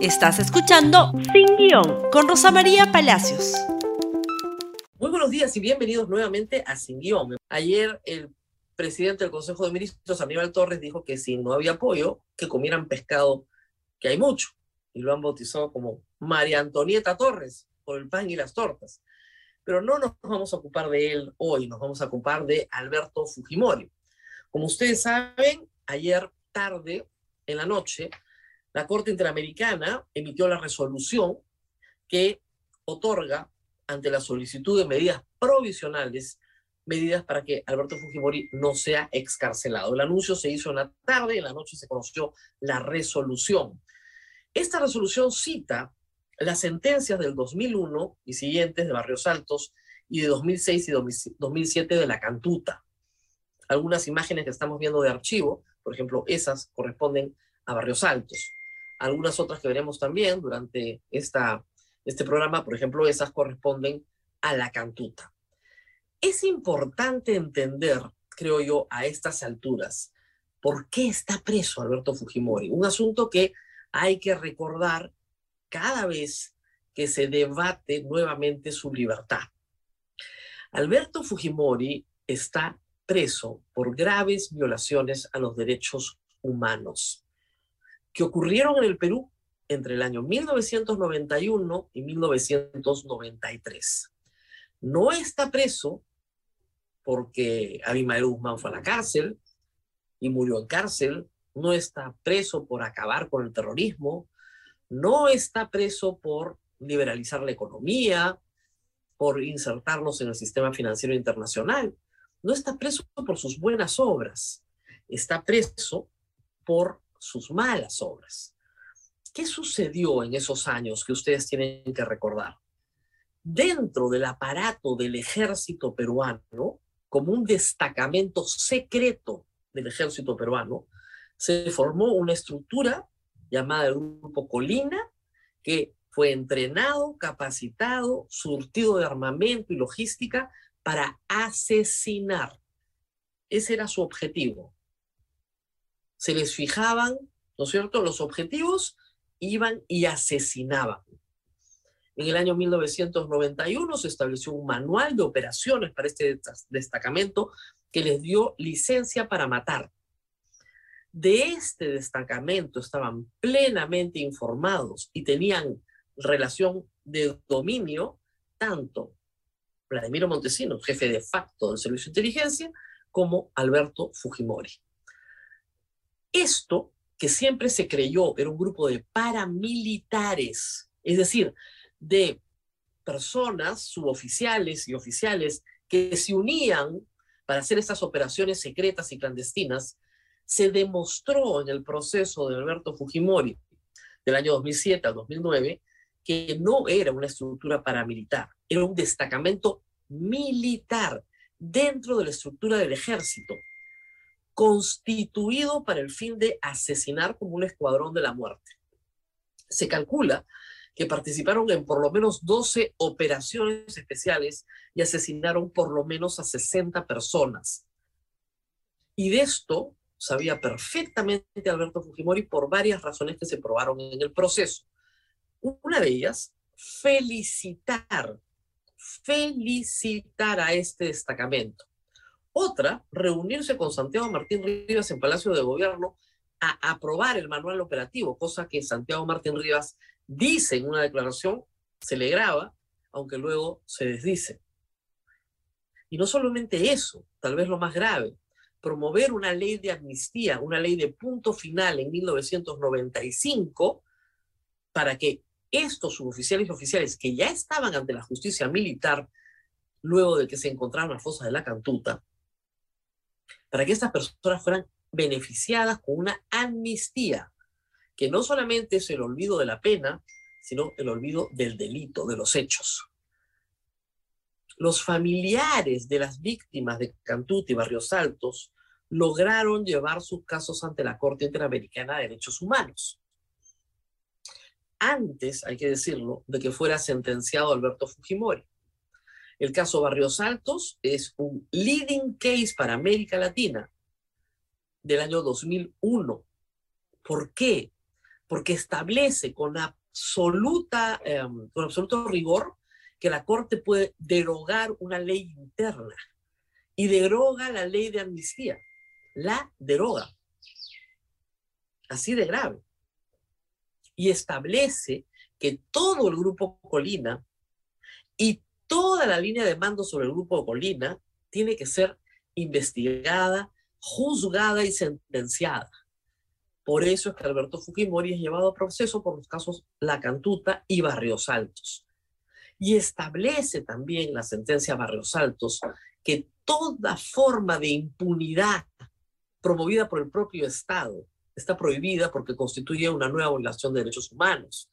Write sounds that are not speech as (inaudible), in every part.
Estás escuchando Sin Guión con Rosa María Palacios. Muy buenos días y bienvenidos nuevamente a Sin Guión. Ayer el presidente del Consejo de Ministros, Aníbal Torres, dijo que si no había apoyo, que comieran pescado, que hay mucho. Y lo han bautizado como María Antonieta Torres, por el pan y las tortas. Pero no nos vamos a ocupar de él hoy, nos vamos a ocupar de Alberto Fujimori. Como ustedes saben, ayer tarde, en la noche, la Corte Interamericana emitió la resolución que otorga, ante la solicitud de medidas provisionales, medidas para que Alberto Fujimori no sea excarcelado. El anuncio se hizo en la tarde, en la noche se conoció la resolución. Esta resolución cita las sentencias del 2001 y siguientes de Barrios Altos y de 2006 y 2007 de la Cantuta. Algunas imágenes que estamos viendo de archivo, por ejemplo, esas corresponden a Barrios Altos. Algunas otras que veremos también durante este programa, por ejemplo, esas corresponden a la cantuta. Es importante entender, creo yo, a estas alturas, por qué está preso Alberto Fujimori. Un asunto que hay que recordar cada vez que se debate nuevamente su libertad. Alberto Fujimori está preso por graves violaciones a los derechos humanos que ocurrieron en el Perú entre el año 1991 y 1993. No está preso porque Abimael Guzmán fue a la cárcel y murió en cárcel, no está preso por acabar con el terrorismo, no está preso por liberalizar la economía, por insertarnos en el sistema financiero internacional, no está preso por sus buenas obras, está preso por sus malas obras. ¿Qué sucedió en esos años que ustedes tienen que recordar? Dentro del aparato del ejército peruano, como un destacamento secreto del ejército peruano, se formó una estructura llamada el Grupo Colina, que fue entrenado, capacitado, surtido de armamento y logística para asesinar. Ese era su objetivo, se les fijaban, ¿no es cierto?, los objetivos, iban y asesinaban. En el año 1991 se estableció un manual de operaciones para este destacamento que les dio licencia para matar. De este destacamento estaban plenamente informados y tenían relación de dominio tanto Vladimiro Montesinos, jefe de facto del Servicio de Inteligencia, como Alberto Fujimori. Esto que siempre se creyó era un grupo de paramilitares, es decir, de personas suboficiales y oficiales que se unían para hacer estas operaciones secretas y clandestinas, se demostró en el proceso de Alberto Fujimori del año 2007 al 2009 que no era una estructura paramilitar, era un destacamento militar dentro de la estructura del ejército constituido para el fin de asesinar como un escuadrón de la muerte. Se calcula que participaron en por lo menos 12 operaciones especiales y asesinaron por lo menos a 60 personas. Y de esto sabía perfectamente Alberto Fujimori por varias razones que se probaron en el proceso. Una de ellas, felicitar, felicitar a este destacamento. Otra, reunirse con Santiago Martín Rivas en Palacio de Gobierno a aprobar el manual operativo, cosa que Santiago Martín Rivas dice en una declaración, se le graba, aunque luego se desdice. Y no solamente eso, tal vez lo más grave, promover una ley de amnistía, una ley de punto final en 1995, para que estos suboficiales y oficiales que ya estaban ante la justicia militar, luego de que se encontraron las fosas de la Cantuta, para que estas personas fueran beneficiadas con una amnistía, que no solamente es el olvido de la pena, sino el olvido del delito, de los hechos. Los familiares de las víctimas de Cantuta y Barrios Altos lograron llevar sus casos ante la Corte Interamericana de Derechos Humanos. Antes, hay que decirlo, de que fuera sentenciado Alberto Fujimori. El caso Barrios Altos es un leading case para América Latina del año 2001. ¿Por qué? porque establece con, absoluta, em, con absoluto rigor que la Corte puede derogar una ley interna y deroga la ley de amnistía. La deroga. Así de grave. Y establece que todo el grupo Colina y toda la línea de mando sobre el grupo Colina tiene que ser investigada, juzgada y sentenciada. Por eso es que Alberto Fujimori es llevado a proceso por los casos La Cantuta y Barrios Altos. Y establece también la sentencia Barrios Altos que toda forma de impunidad promovida por el propio Estado está prohibida porque constituye una nueva violación de derechos humanos.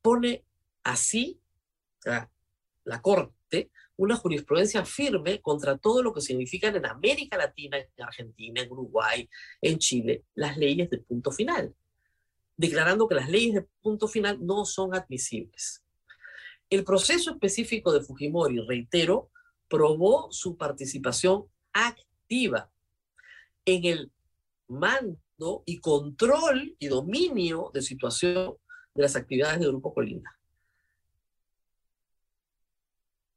Pone así la Corte una jurisprudencia firme contra todo lo que significan en América Latina, en Argentina, en Uruguay, en Chile, las leyes de punto final, declarando que las leyes de punto final no son admisibles. El proceso específico de Fujimori, reitero, probó su participación activa en el mando y control y dominio de situación de las actividades del Grupo Colinda.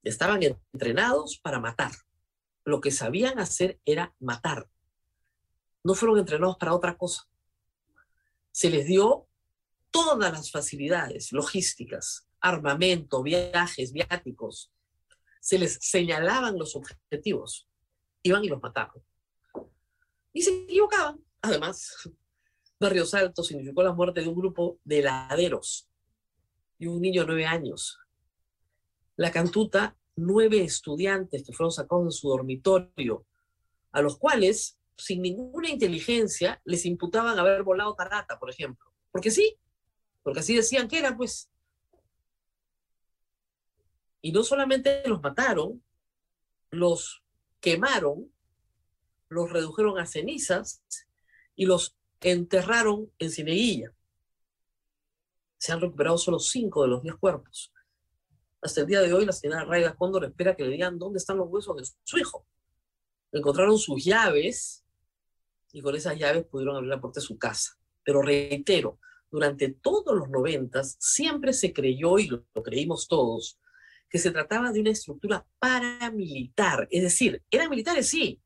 Estaban entrenados para matar. Lo que sabían hacer era matar. No fueron entrenados para otra cosa. Se les dio todas las facilidades logísticas, armamento, viajes, viáticos. Se les señalaban los objetivos. Iban y los mataban. Y se equivocaban. Además, (laughs) Barrio Salto significó la muerte de un grupo de heladeros y un niño de nueve años la cantuta nueve estudiantes que fueron sacados de su dormitorio, a los cuales, sin ninguna inteligencia, les imputaban haber volado carata, por ejemplo. Porque sí, porque así decían que era, pues. Y no solamente los mataron, los quemaron, los redujeron a cenizas y los enterraron en Cineguilla. Se han recuperado solo cinco de los diez cuerpos. Hasta el día de hoy, la señora Raida Cóndor espera que le digan dónde están los huesos de su hijo. Encontraron sus llaves y con esas llaves pudieron abrir la puerta de su casa. Pero reitero, durante todos los noventas siempre se creyó, y lo, lo creímos todos, que se trataba de una estructura paramilitar. Es decir, eran militares, sí,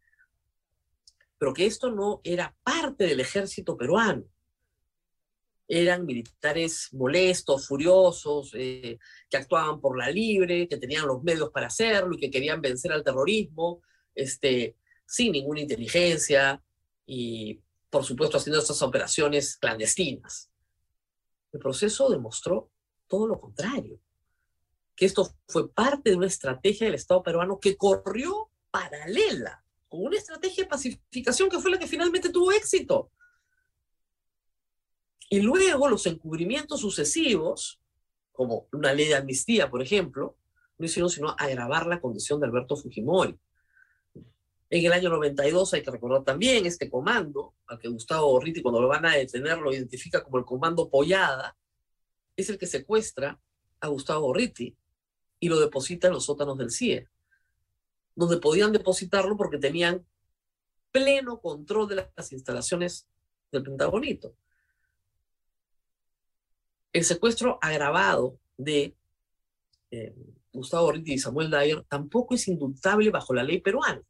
pero que esto no era parte del ejército peruano eran militares molestos, furiosos, eh, que actuaban por la libre, que tenían los medios para hacerlo y que querían vencer al terrorismo, este, sin ninguna inteligencia y, por supuesto, haciendo estas operaciones clandestinas. El proceso demostró todo lo contrario, que esto fue parte de una estrategia del Estado peruano que corrió paralela con una estrategia de pacificación que fue la que finalmente tuvo éxito. Y luego los encubrimientos sucesivos, como una ley de amnistía, por ejemplo, no hicieron sino agravar la condición de Alberto Fujimori. En el año 92 hay que recordar también este comando, al que Gustavo Borriti cuando lo van a detener lo identifica como el comando Pollada, es el que secuestra a Gustavo Borriti y lo deposita en los sótanos del CIE, donde podían depositarlo porque tenían pleno control de las instalaciones del Pentagonito el secuestro agravado de eh, Gustavo y Samuel Dyer tampoco es indultable bajo la ley peruana.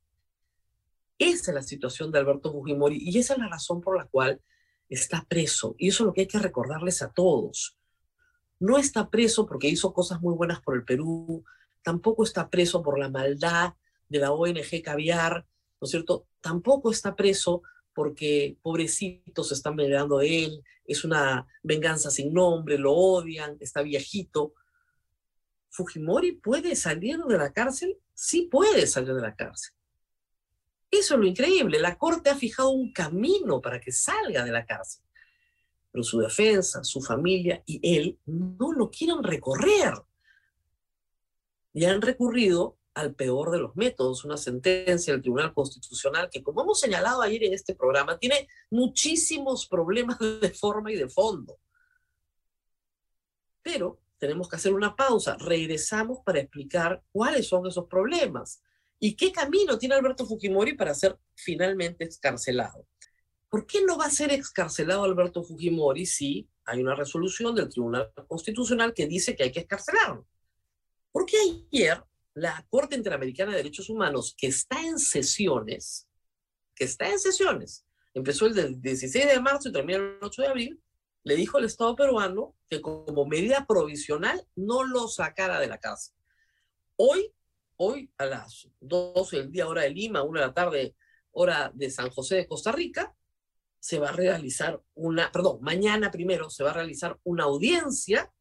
Esa es la situación de Alberto Fujimori y esa es la razón por la cual está preso. Y eso es lo que hay que recordarles a todos. No está preso porque hizo cosas muy buenas por el Perú, tampoco está preso por la maldad de la ONG Caviar, ¿no es cierto? Tampoco está preso porque pobrecitos están vengando de él, es una venganza sin nombre, lo odian, está viejito. ¿Fujimori puede salir de la cárcel? Sí puede salir de la cárcel. Eso es lo increíble. La Corte ha fijado un camino para que salga de la cárcel. Pero su defensa, su familia y él no lo quieren recorrer. Y han recurrido al peor de los métodos, una sentencia del Tribunal Constitucional que, como hemos señalado ayer en este programa, tiene muchísimos problemas de forma y de fondo. Pero tenemos que hacer una pausa. Regresamos para explicar cuáles son esos problemas y qué camino tiene Alberto Fujimori para ser finalmente excarcelado. ¿Por qué no va a ser excarcelado Alberto Fujimori si hay una resolución del Tribunal Constitucional que dice que hay que escarcelarlo. Porque ayer la Corte Interamericana de Derechos Humanos, que está en sesiones, que está en sesiones, empezó el 16 de marzo y termina el 8 de abril, le dijo al Estado peruano que como medida provisional no lo sacara de la casa. Hoy, hoy a las 12 del día, hora de Lima, 1 de la tarde, hora de San José de Costa Rica, se va a realizar una, perdón, mañana primero se va a realizar una audiencia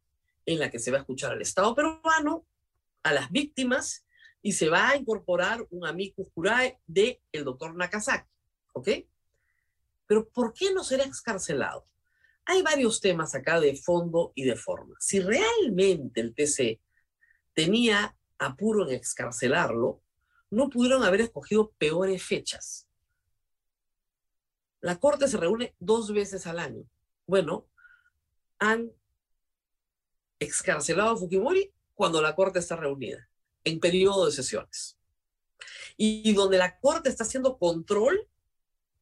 en la que se va a escuchar al Estado peruano, a las víctimas y se va a incorporar un amicus curae de el doctor Nakazaki, ¿ok? Pero ¿por qué no será excarcelado? Hay varios temas acá de fondo y de forma. Si realmente el TC tenía apuro en excarcelarlo, no pudieron haber escogido peores fechas. La Corte se reúne dos veces al año. Bueno, han excarcelado a Fujimori cuando la Corte está reunida, en periodo de sesiones. Y, donde la Corte está haciendo control,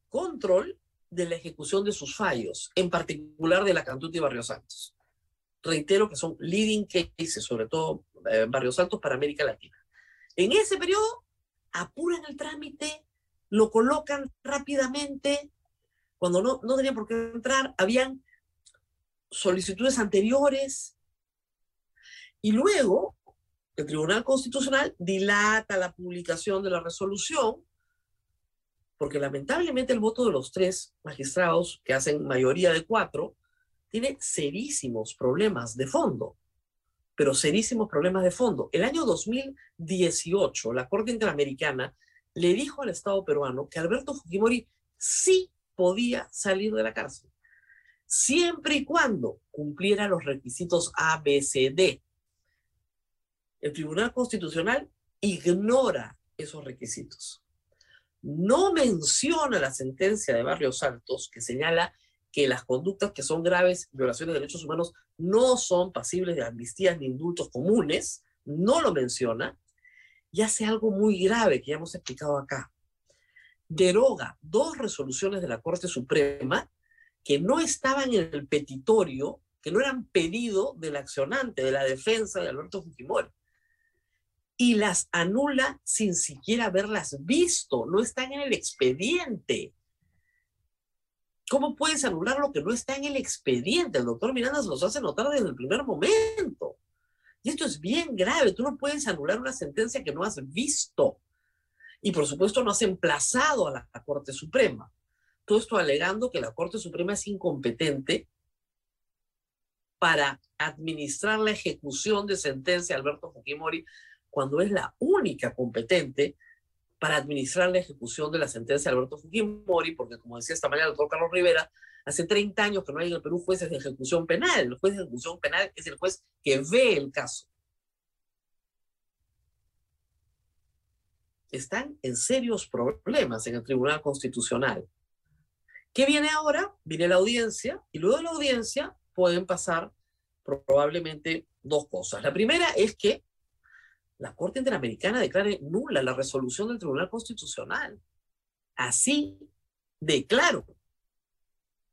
control de la ejecución de sus fallos, en particular de la Cantuta y Barrio Santos. Reitero que son leading cases, sobre todo eh, Barrio Santos para América Latina. En ese periodo, apuran el trámite, lo colocan rápidamente, cuando no, no tenían por qué entrar, habían solicitudes anteriores, y luego el Tribunal Constitucional dilata la publicación de la resolución porque lamentablemente el voto de los tres magistrados, que hacen mayoría de cuatro, tiene serísimos problemas de fondo, pero serísimos problemas de fondo. El año 2018, la Corte Interamericana le dijo al Estado peruano que Alberto Fujimori sí podía salir de la cárcel, siempre y cuando cumpliera los requisitos ABCD. El Tribunal Constitucional ignora esos requisitos no menciona la sentencia de Barrios Santos que señala que las conductas que son graves violaciones de derechos humanos no son pasibles de amnistías ni indultos comunes, no lo menciona, y hace algo muy grave que ya hemos explicado acá. Deroga dos resoluciones de la Corte Suprema que no estaban en el petitorio, que no eran pedido del accionante, de la defensa de Alberto Fujimori y las anula sin siquiera haberlas visto, no están en el expediente. ¿Cómo puedes anular lo que no está en el expediente? El doctor Miranda se los hace notar desde el primer momento. Y esto es bien grave. Tú no puedes anular una sentencia que no has visto. Y por supuesto no has emplazado a la, Corte Suprema. Todo esto alegando que la Corte Suprema es incompetente para administrar la ejecución de sentencia Alberto Fujimori cuando es la única competente para administrar la ejecución de la sentencia de Alberto Fujimori, porque como decía esta mañana el doctor Carlos Rivera, hace 30 años que no hay en el Perú jueces de ejecución penal. El juez de ejecución penal es el juez que ve el caso. Están en serios problemas en el Tribunal Constitucional. ¿Qué viene ahora? Viene la audiencia y luego de la audiencia pueden pasar probablemente dos cosas. La primera es que la Corte Interamericana declare nula la resolución del Tribunal Constitucional. Así de claro.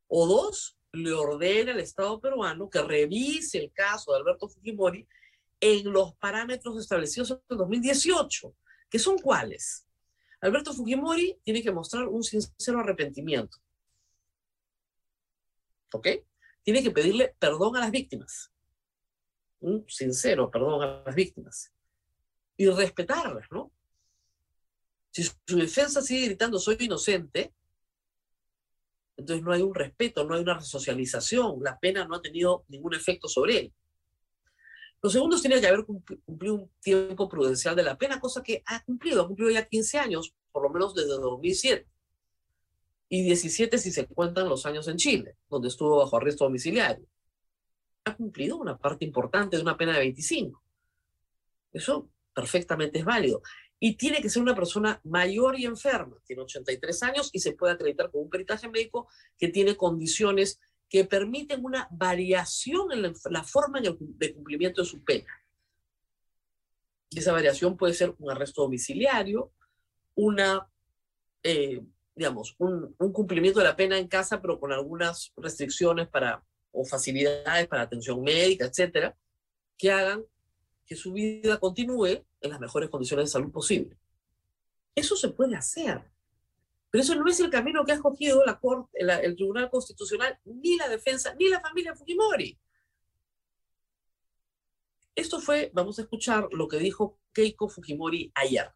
O dos, le ordena al Estado peruano que revise el caso de Alberto Fujimori en los parámetros establecidos en el 2018, que son cuáles. Alberto Fujimori tiene que mostrar un sincero arrepentimiento. ¿Ok? Tiene que pedirle perdón a las víctimas. Un sincero perdón a las víctimas y respetarlas, ¿no? Si su defensa sigue gritando soy inocente, entonces no hay un respeto, no hay una resocialización, la pena no ha tenido ningún efecto sobre él. Los segundos tienen que haber cumplido un tiempo prudencial de la pena, cosa que ha cumplido, ha cumplido ya 15 años, por lo menos desde 2007. Y 17 si se cuentan los años en Chile, donde estuvo bajo arresto domiciliario. Ha cumplido una parte importante de una pena de 25. Eso perfectamente es válido. Y tiene que ser una persona mayor y enferma, tiene 83 años y se puede acreditar con un peritaje médico que tiene condiciones que permiten una variación en la, forma de cumplimiento de su pena. Esa variación puede ser un arresto domiciliario, una, eh, digamos, un, un, cumplimiento de la pena en casa, pero con algunas restricciones para o facilidades para atención médica, etcétera, que hagan que su vida continúe en las mejores condiciones de salud posible. Eso se puede hacer. Pero eso no es el camino que ha escogido la Corte, el Tribunal Constitucional, ni la defensa, ni la familia Fujimori. Esto fue, vamos a escuchar lo que dijo Keiko Fujimori ayer.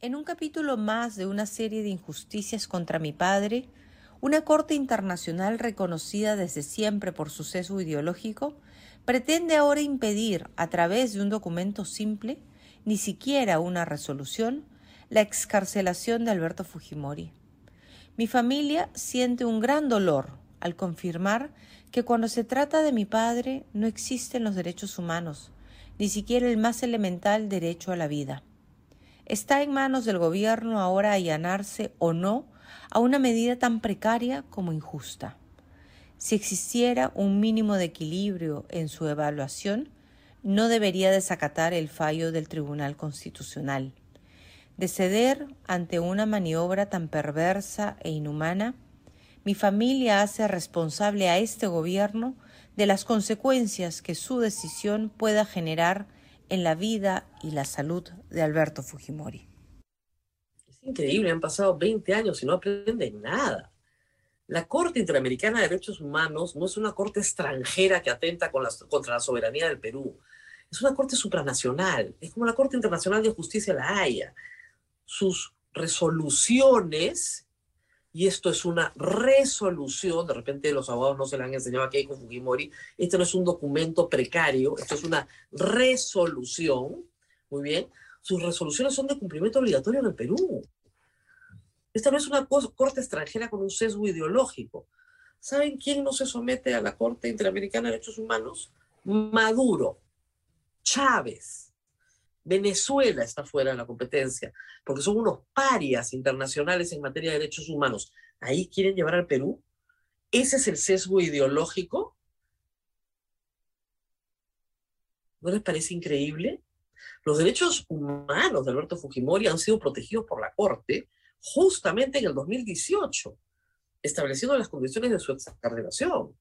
En un capítulo más de una serie de injusticias contra mi padre, una Corte Internacional reconocida desde siempre por su sesgo ideológico pretende ahora impedir, a través de un documento simple, ni siquiera una resolución, la excarcelación de Alberto Fujimori. Mi familia siente un gran dolor al confirmar que cuando se trata de mi padre no existen los derechos humanos, ni siquiera el más elemental derecho a la vida. Está en manos del gobierno ahora allanarse o no a una medida tan precaria como injusta. Si existiera un mínimo de equilibrio en su evaluación, no debería desacatar el fallo del Tribunal Constitucional de ceder ante una maniobra tan perversa e inhumana, mi familia hace responsable a este gobierno de las consecuencias que su decisión pueda generar en la vida y la salud de Alberto Fujimori. Es increíble, han pasado 20 años y no aprenden nada. La Corte Interamericana de Derechos Humanos no es una corte extranjera que atenta contra la soberanía del Perú. Es una corte supranacional. Es como la Corte Internacional de Justicia La Haya sus resoluciones, y esto es una resolución, de repente los abogados no se le han enseñado a Keiko Fujimori, esto no es un documento precario, esto es una resolución, muy bien, sus resoluciones son de cumplimiento obligatorio en el Perú. Esta no es una corte extranjera con un sesgo ideológico. ¿Saben quién no se somete a la Corte Interamericana de Derechos Humanos? Maduro, Chávez, Venezuela está fuera de la competencia, porque son unos parias internacionales en materia de derechos humanos. ¿Ahí quieren llevar al Perú? ¿Ese es el sesgo ideológico? ¿No les parece increíble? Los derechos humanos de Alberto Fujimori han sido protegidos por la Corte justamente en el 2018, estableciendo las condiciones de su excarcelación.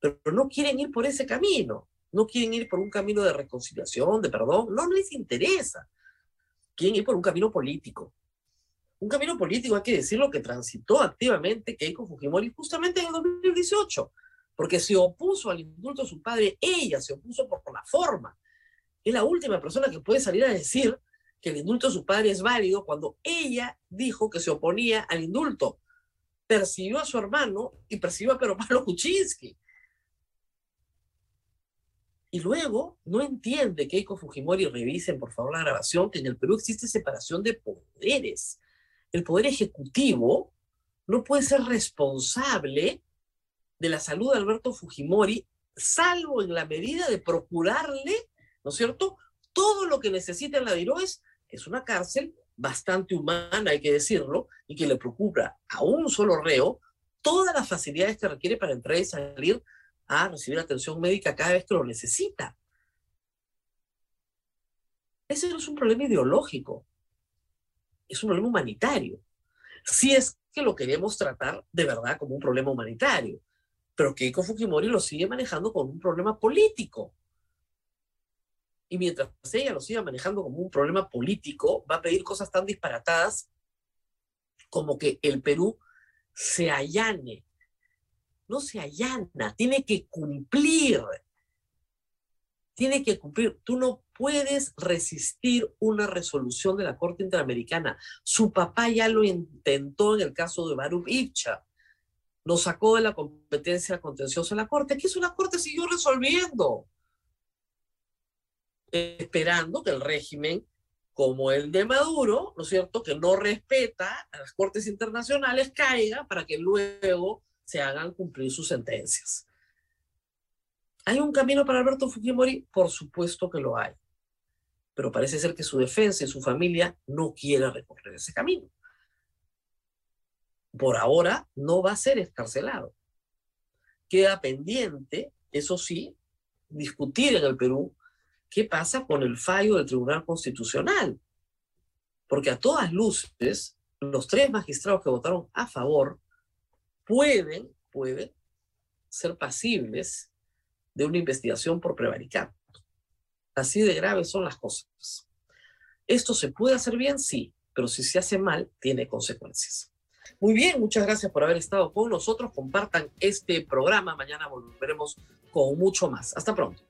Pero no quieren ir por ese camino no quieren ir por un camino de reconciliación, de perdón, no les interesa. Quieren ir por un camino político. Un camino político, hay que decirlo, que transitó activamente Keiko Fujimori justamente en el 2018, porque se opuso al indulto de su padre, ella se opuso por, por la forma. Es la última persona que puede salir a decir que el indulto de su padre es válido cuando ella dijo que se oponía al indulto. Persiguió a su hermano y persiguió a Pedro Pablo (laughs) Kuczynski. Y luego no entiende que Keiko Fujimori, revisen por favor la grabación, que en el Perú existe separación de poderes. El poder ejecutivo no puede ser responsable de la salud de Alberto Fujimori, salvo en la medida de procurarle, ¿no es cierto?, todo lo que necesita la DIROES, es una cárcel bastante humana, hay que decirlo, y que le procura a un solo reo todas las facilidades que requiere para entrar y salir a recibir atención médica cada vez que lo necesita. Ese no es un problema ideológico, es un problema humanitario. Si es que lo queremos tratar de verdad como un problema humanitario, pero Keiko Fujimori lo sigue manejando como un problema político. Y mientras ella lo siga manejando como un problema político, va a pedir cosas tan disparatadas como que el Perú se allane no se allana, tiene que cumplir. Tiene que cumplir. Tú no puedes resistir una resolución de la Corte Interamericana. Su papá ya lo intentó en el caso de Baruch Ipcha. Lo sacó de la competencia contenciosa de la Corte. Aquí es una Corte siguió resolviendo. Esperando que el régimen como el de Maduro, ¿no es cierto?, que no respeta a las cortes internacionales, caiga para que luego se hagan cumplir sus sentencias. ¿Hay un camino para Alberto Fujimori? Por supuesto que lo hay. Pero parece ser que su defensa y su familia no quieren recorrer ese camino. Por ahora no va a ser escarcelado. Queda pendiente, eso sí, discutir en el Perú qué pasa con el fallo del Tribunal Constitucional. Porque a todas luces, los tres magistrados que votaron a favor pueden, pueden ser pasibles de una investigación por prevaricar. Así de graves son las cosas. ¿Esto se puede hacer bien? Sí, pero si se hace mal, tiene consecuencias. Muy bien, muchas gracias por haber estado con nosotros. Compartan este programa. Mañana volveremos con mucho más. Hasta pronto.